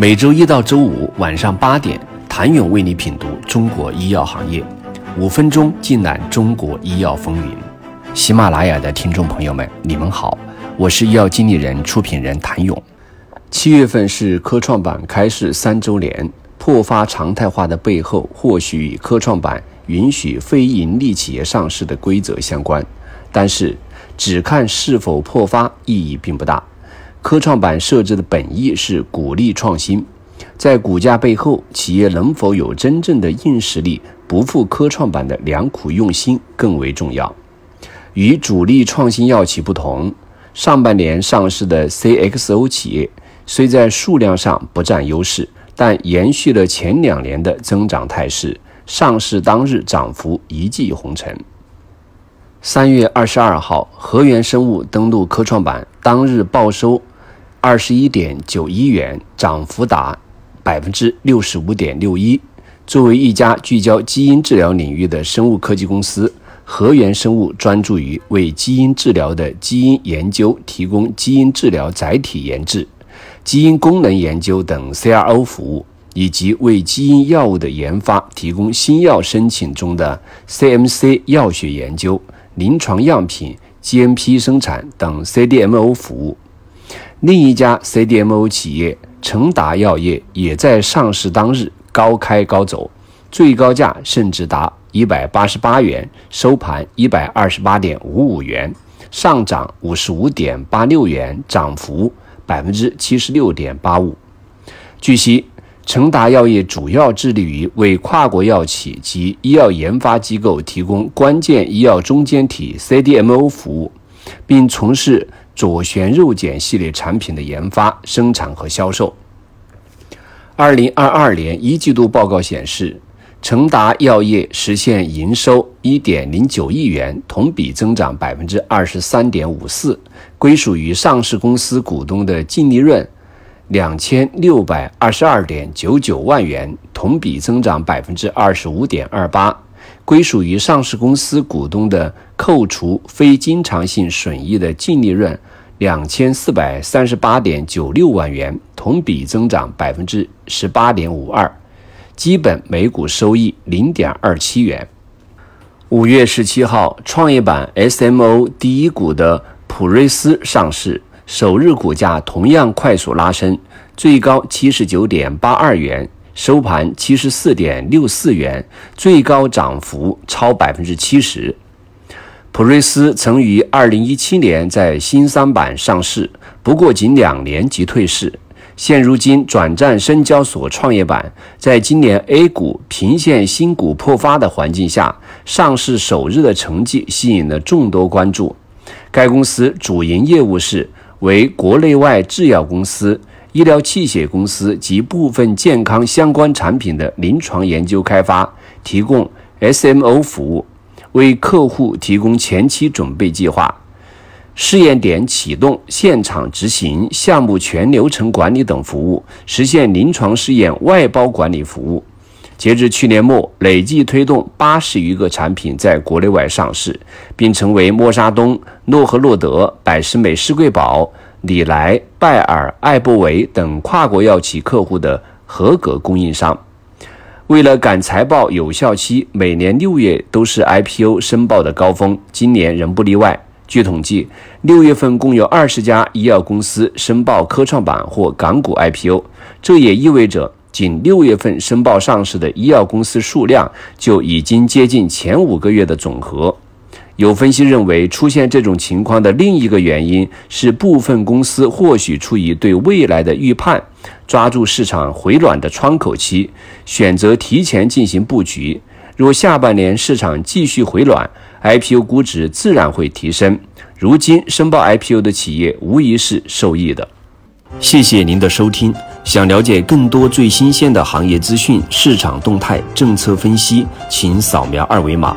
每周一到周五晚上八点，谭勇为你品读中国医药行业，五分钟尽览中国医药风云。喜马拉雅的听众朋友们，你们好，我是医药经理人、出品人谭勇。七月份是科创板开市三周年，破发常态化的背后，或许与科创板允许非盈利企业上市的规则相关，但是只看是否破发意义并不大。科创板设置的本意是鼓励创新，在股价背后，企业能否有真正的硬实力，不负科创板的良苦用心更为重要。与主力创新药企不同，上半年上市的 CXO 企业虽在数量上不占优势，但延续了前两年的增长态势，上市当日涨幅一骑红尘。三月二十二号，河源生物登陆科创板，当日报收。二十一点九一元，涨幅达百分之六十五点六一。作为一家聚焦基因治疗领域的生物科技公司，和源生物专注于为基因治疗的基因研究提供基因治疗载体研制、基因功能研究等 CRO 服务，以及为基因药物的研发提供新药申请中的 CMC 药学研究、临床样品、GMP 生产等 CDMO 服务。另一家 CDMO 企业成达药业也在上市当日高开高走，最高价甚至达一百八十八元，收盘一百二十八点五五元，上涨五十五点八六元，涨幅百分之七十六点八五。据悉，成达药业主要致力于为跨国药企及医药研发机构提供关键医药中间体 CDMO 服务，并从事。左旋肉碱系列产品的研发、生产和销售。二零二二年一季度报告显示，成达药业实现营收一点零九亿元，同比增长百分之二十三点五四，归属于上市公司股东的净利润两千六百二十二点九九万元，同比增长百分之二十五点二八。归属于上市公司股东的扣除非经常性损益的净利润两千四百三十八点九六万元，同比增长百分之十八点五二，基本每股收益零点二七元。五月十七号，创业板 SMO 第一股的普瑞斯上市，首日股价同样快速拉升，最高七十九点八二元。收盘七十四点六四元，最高涨幅超百分之七十。普瑞斯曾于二零一七年在新三板上市，不过仅两年即退市，现如今转战深交所创业板。在今年 A 股频现新股破发的环境下，上市首日的成绩吸引了众多关注。该公司主营业务是为国内外制药公司。医疗器械公司及部分健康相关产品的临床研究开发，提供 SMO 服务，为客户提供前期准备计划、试验点启动、现场执行、项目全流程管理等服务，实现临床试验外包管理服务。截至去年末，累计推动八十余个产品在国内外上市，并成为默沙东、诺和诺德、百时美施贵宝。李来、拜耳、艾伯维等跨国药企客户的合格供应商。为了赶财报有效期，每年六月都是 IPO 申报的高峰，今年仍不例外。据统计，六月份共有二十家医药公司申报科创板或港股 IPO，这也意味着仅六月份申报上市的医药公司数量就已经接近前五个月的总和。有分析认为，出现这种情况的另一个原因是部分公司或许出于对未来的预判，抓住市场回暖的窗口期，选择提前进行布局。若下半年市场继续回暖，IPO 估值自然会提升。如今申报 IPO 的企业无疑是受益的。谢谢您的收听。想了解更多最新鲜的行业资讯、市场动态、政策分析，请扫描二维码。